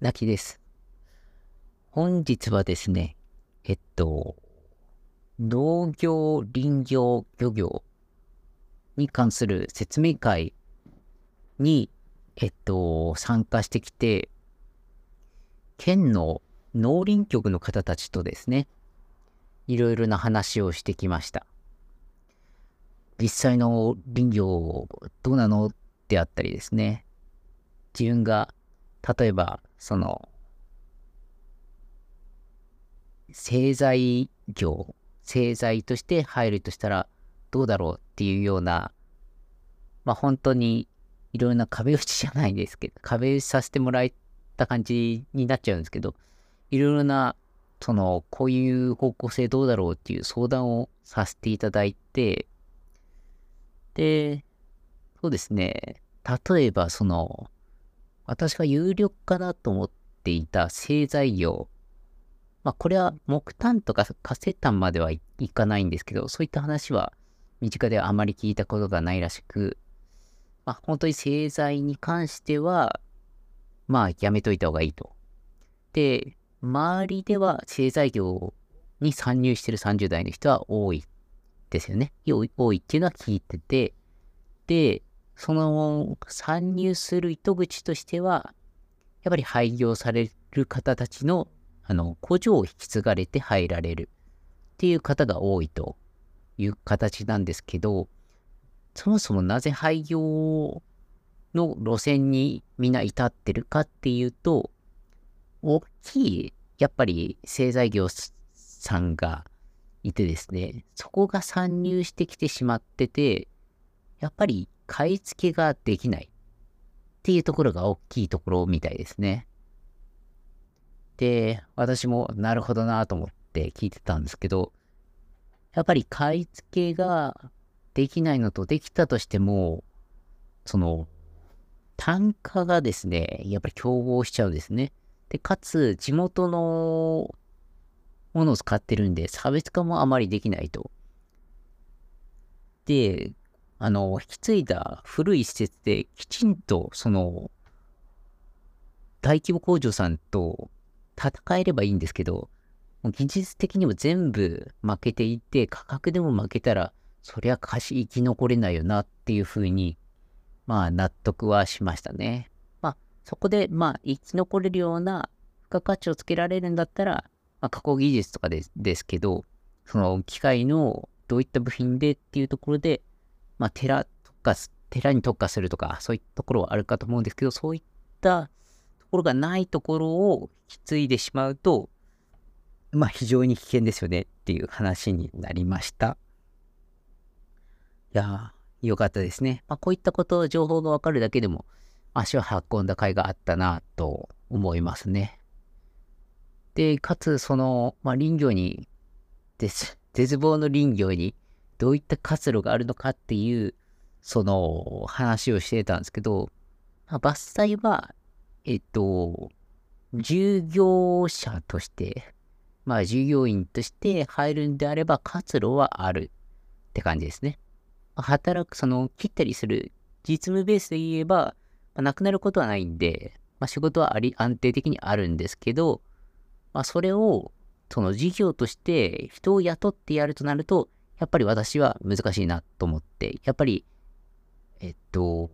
なきです。本日はですね、えっと、農業、林業、漁業に関する説明会に、えっと、参加してきて、県の農林局の方たちとですね、いろいろな話をしてきました。実際の林業どうなのであったりですね。自分が、例えば、その、製材業、製材として入るとしたらどうだろうっていうような、まあ本当にいろんな壁打ちじゃないですけど、壁打ちさせてもらった感じになっちゃうんですけど、いろいろな、その、こういう方向性どうだろうっていう相談をさせていただいて、で、そうですね。例えば、その、私が有力かなと思っていた製材業。まあ、これは木炭とかカセ炭まではいかないんですけど、そういった話は身近ではあまり聞いたことがないらしく、まあ、本当に製材に関しては、まあ、やめといた方がいいと。で、周りでは製材業に参入してる30代の人は多いですよね。多いっていうのは聞いてて、で、その参入する糸口としては、やっぱり廃業される方たちのあの工場を引き継がれて入られるっていう方が多いという形なんですけど、そもそもなぜ廃業の路線にみんな至ってるかっていうと、大きい、やっぱり製材業さんがいてですね、そこが参入してきてしまってて、やっぱり買い付けができないっていうところが大きいところみたいですね。で、私もなるほどなと思って聞いてたんですけど、やっぱり買い付けができないのとできたとしても、その、単価がですね、やっぱり競合しちゃうんですね。で、かつ、地元のものを使ってるんで、差別化もあまりできないと。で、あの、引き継いだ古い施設できちんと、その、大規模工場さんと戦えればいいんですけど、技術的にも全部負けていて、価格でも負けたら、そりゃ貸し生き残れないよなっていうふうに、まあ納得はしましたね。まあそこでまあ生き残れるような付加価値をつけられるんだったら、まあ、加工技術とかでですけど、その機械のどういった部品でっていうところで、まあ、寺とか、寺に特化するとか、そういったところはあるかと思うんですけど、そういったところがないところを引き継いでしまうと、まあ、非常に危険ですよねっていう話になりました。いやー、よかったですね。まあ、こういったこと、情報がわかるだけでも、足を運んだ甲斐があったなと思いますね。で、かつ、その、まあ、林業に、です。絶望の林業に、どういった活路があるのかっていう、その、話をしてたんですけど、まあ、伐採は、えっと、従業者として、まあ、従業員として入るんであれば、活路はあるって感じですね。働く、その、切ったりする、実務ベースで言えば、まあ、なくなることはないんで、まあ、仕事はあり、安定的にあるんですけど、まあ、それを、その事業として人を雇ってやるとなると、やっぱり私は難しいなと思って、やっぱり、えっと、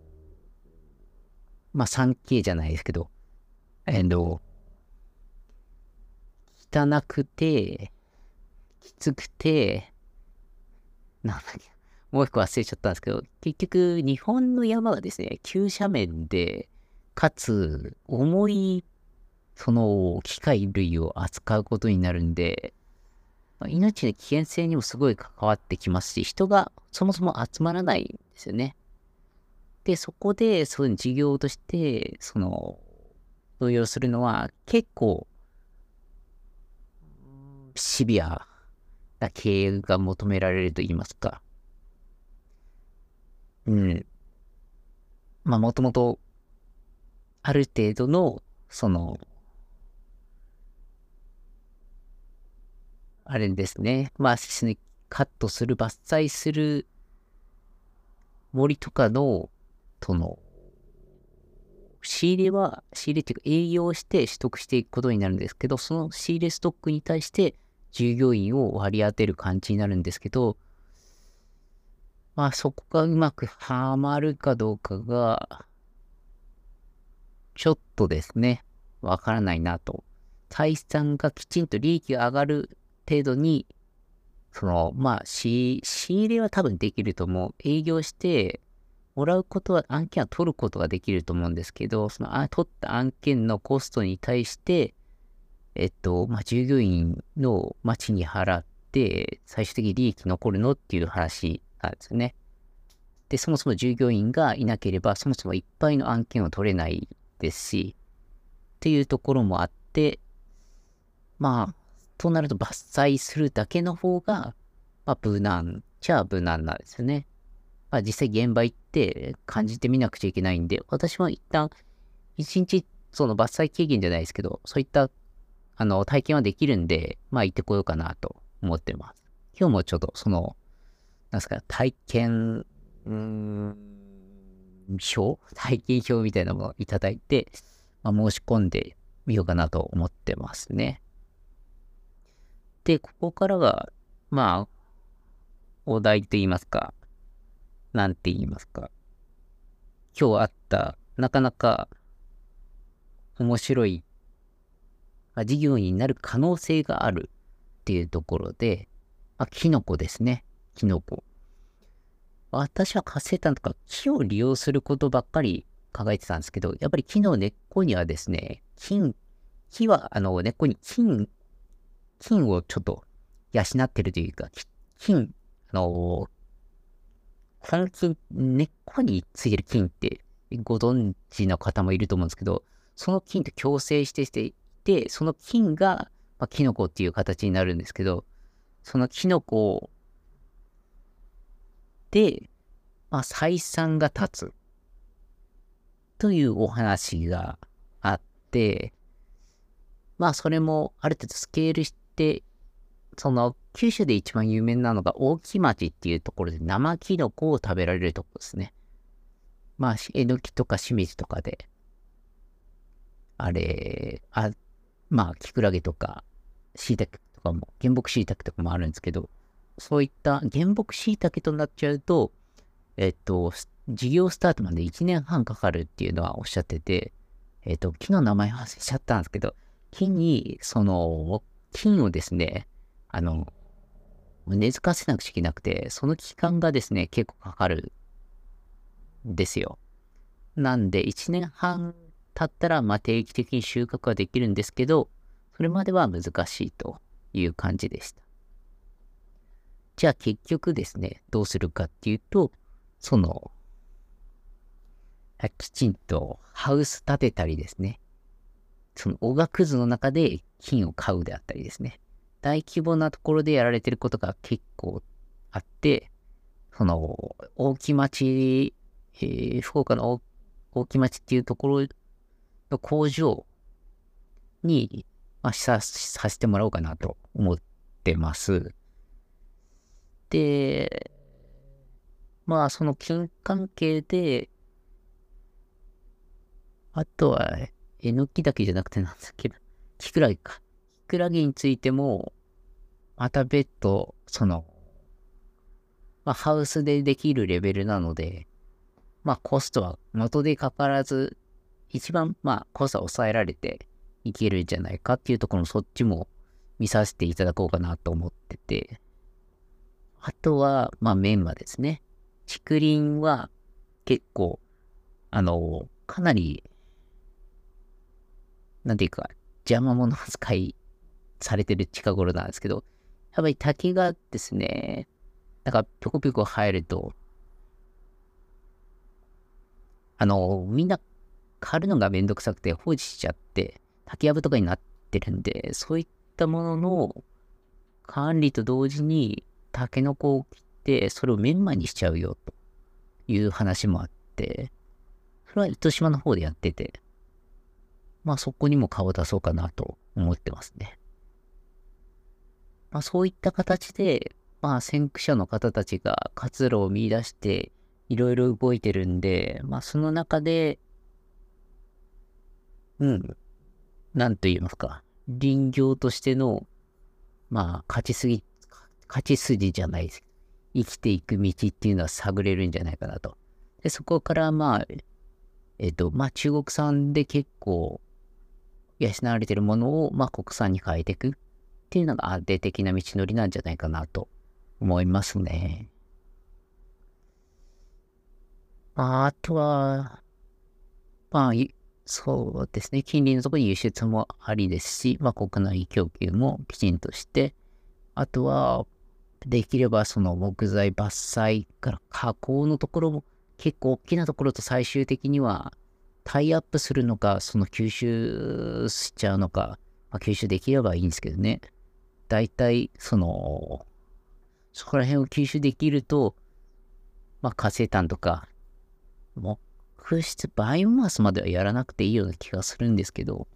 まあ 3K じゃないですけど、えっと、汚くて、きつくて、なんだっけ、もう一個忘れちゃったんですけど、結局日本の山がですね、急斜面で、かつ重いその機械類を扱うことになるんで、命の危険性にもすごい関わってきますし、人がそもそも集まらないんですよね。で、そこで、その事業として、その、動揺するのは結構、シビアな経営が求められると言いますか。うん。まあ、もともと、ある程度の、その、あれですね。まあ、カットする、伐採する森とかの、その、仕入れは、仕入れっていうか営業して取得していくことになるんですけど、その仕入れストックに対して従業員を割り当てる感じになるんですけど、まあそこがうまくはまるかどうかが、ちょっとですね、わからないなと。採算がきちんと利益が上がる程度に、その、まあ、仕入れは多分できると思う。営業して、もらうことは、案件は取ることができると思うんですけど、その、あ取った案件のコストに対して、えっと、まあ、従業員の町に払って、最終的に利益残るのっていう話なんですよね。で、そもそも従業員がいなければ、そもそもいっぱいの案件を取れないですし、っていうところもあって、まあ、となると伐採するだけの方が、まあ、無難じゃあ無難なんですよね。まあ、実際現場行って感じてみなくちゃいけないんで、私は一旦、一日、その伐採経験じゃないですけど、そういったあの、体験はできるんで、まあ行ってこようかなと思ってます。今日もちょっとその、なんすか、体験、うーん、表？体験表みたいなものをいただいて、まあ、申し込んでみようかなと思ってますね。で、ここからが、まあ、お題と言いますか、なんて言いますか、今日あった、なかなか面白いま事業になる可能性があるっていうところで、まあ、キノコですね。キノコ。私は活性炭とか木を利用することばっかり考えてたんですけど、やっぱり木の根っこにはですね、金、木はあの根っこに金、金をちょっと養ってるというか、金、あの、本金、根っこについてる金ってご存知の方もいると思うんですけど、その金と共生してしていて、その菌が、まあ、キノコっていう形になるんですけど、そのキノコで、まあ、採算が立つというお話があって、まあ、それもある程度スケールして、その、九州で一番有名なのが大木町っていうところで生キノコを食べられるとこですね。まあ、えのきとかしめじとかで、あれ、あ、まあ、キクラゲとか、椎茸とかも、原木椎茸とかもあるんですけど、そういった原木椎茸となっちゃうと、えっと、事業スタートまで1年半かかるっていうのはおっしゃってて、えっと、木の名前忘れちゃったんですけど、木に、その、金をですね、あの、根付かせなくちゃいけなくて、その期間がですね、結構かかるんですよ。なんで、1年半経ったら、まあ、定期的に収穫はできるんですけど、それまでは難しいという感じでした。じゃあ結局ですね、どうするかっていうと、その、きちんとハウス建てたりですね、そのおがくずの中で金を買うであったりですね、大規模なところでやられてることが結構あって、その、大木町、えー、福岡の大木町っていうところの工場に、まあ、ささせてもらおうかなと思ってます。で、まあ、その金関係で、あとは、えのきだけじゃなくてなんだっけな、キクラゲか。キクラゲについても、また別途、その、まあ、ハウスでできるレベルなので、まあ、コストは元でかからず一番、まあ、コストは抑えられていけるんじゃないかっていうところそっちも見させていただこうかなと思ってて、あとは、まあ、メンマですね。竹林は結構、あの、かなり、なんていうか、邪魔者扱いされてる近頃なんですけど、やっぱり竹がですね、なんかぴょこぴょこ生えると、あの、みんな刈るのがめんどくさくて放置しちゃって、竹やぶとかになってるんで、そういったものの管理と同時に、タケノコを切って、それをメンマにしちゃうよ、という話もあって、それは糸島の方でやってて、まあそこにも顔出そうかなと思ってますね。まあそういった形で、まあ先駆者の方たちが活路を見出して、いろいろ動いてるんで、まあその中で、うん、なんと言いますか、林業としての、まあ、勝ちすぎ、勝ち筋じゃないです。生きていく道っていうのは探れるんじゃないかなと。で、そこからまあ、えっ、と、まあ中国産で結構養われてるものを、まあ国産に変えていくっていうのが安定的な道のりなんじゃないかなと思いますね。まあ、あとは、まあ、そうですね。近隣のところに輸出もありですし、まあ国内供給もきちんとして、あとは、できればその木材伐採から加工のところも結構大きなところと最終的にはタイアップするのか、その吸収しちゃうのか、まあ、吸収できればいいんですけどね。大体、その、そこら辺を吸収できると、まあ、火星炭とか、木質、バイオマスまではやらなくていいような気がするんですけど、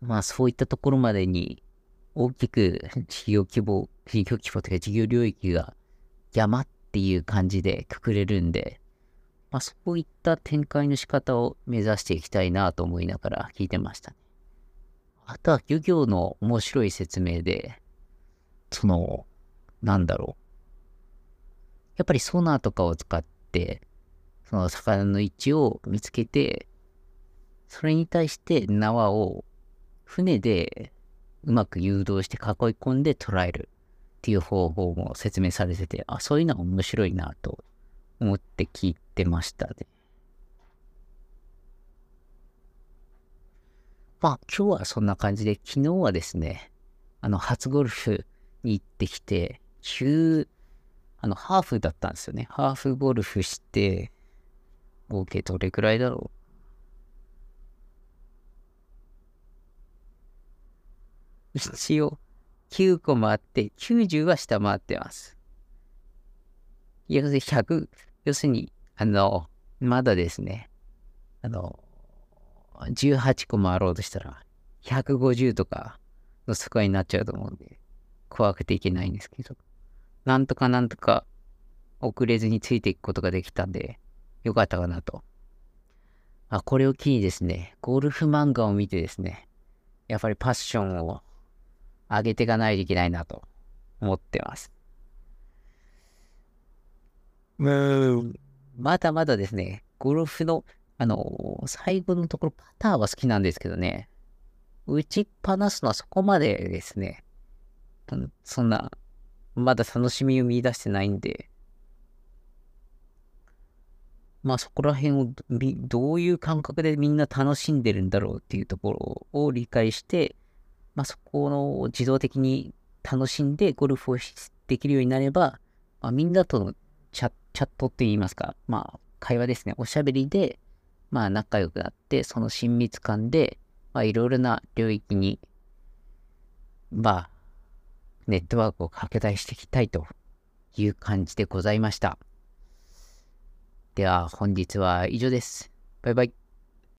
まあ、そういったところまでに大きく事業規模、事業規模というか事業領域が山っていう感じでくくれるんで、まあそういった展開の仕方を目指していきたいなと思いながら聞いてましたね。あとは漁業の面白い説明で、その、なんだろう。やっぱりソナーとかを使って、その魚の位置を見つけて、それに対して縄を船でうまく誘導して囲い込んで捉えるっていう方法も説明されてて、あ、そういうのは面白いなと思って聞いてましたね。まあ今日はそんな感じで、昨日はですね、あの初ゴルフに行ってきて、週、あのハーフだったんですよね。ハーフゴルフして、合計どれくらいだろう？一応、9個回って、90は下回ってます。要するに100、要するに、あの、まだですね、あの、18個回ろうとしたら、150とかのスコアになっちゃうと思うんで、怖くていけないんですけど、なんとかなんとか遅れずについていくことができたんで、よかったかなと。あ、これを機にですね、ゴルフ漫画を見てですね、やっぱりパッションを上げていかないといけないなと思ってます。まだまだですね、ゴルフの、あのー、最後のところパターは好きなんですけどね、打ちっぱなすのはそこまでですね、そんな、まだ楽しみを見出してないんで、まあそこら辺をどういう感覚でみんな楽しんでるんだろうっていうところを理解して、まあ、そこの自動的に楽しんでゴルフをできるようになれば、まあ、みんなとのチャットチャットって言いますか、まあ、会話ですね、おしゃべりで、まあ、仲良くなって、その親密感で、まあ、いろいろな領域に、まあ、ネットワークを拡大していきたいという感じでございました。では、本日は以上です。バイバイ。